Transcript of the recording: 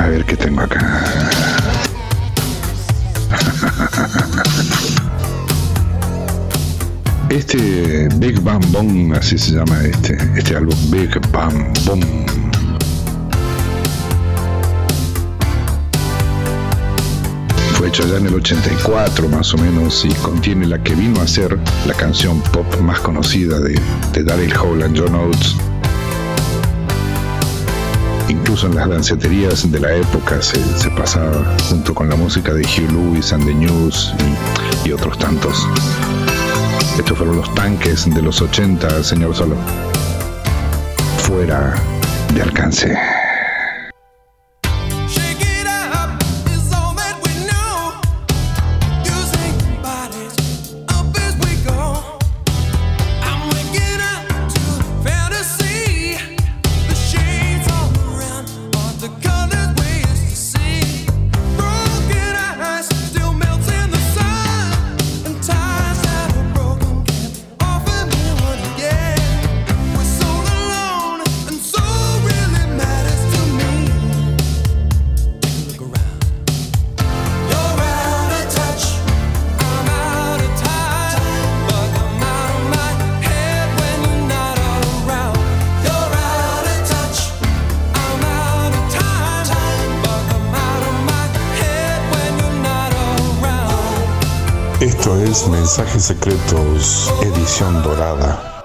A ver qué tengo acá. Este Big Bang Boom, así se llama este, este álbum, Big Bang Boom. Fue hecho ya en el 84 más o menos y contiene la que vino a ser la canción pop más conocida de, de Daryl Hall and John Oates. Incluso en las danceterías de la época se, pasaba junto con la música de Hugh Lewis and the News y, y otros tantos. Estos fueron los tanques de los 80, señor Solo. Fuera de alcance. Esto es Mensajes Secretos, edición dorada.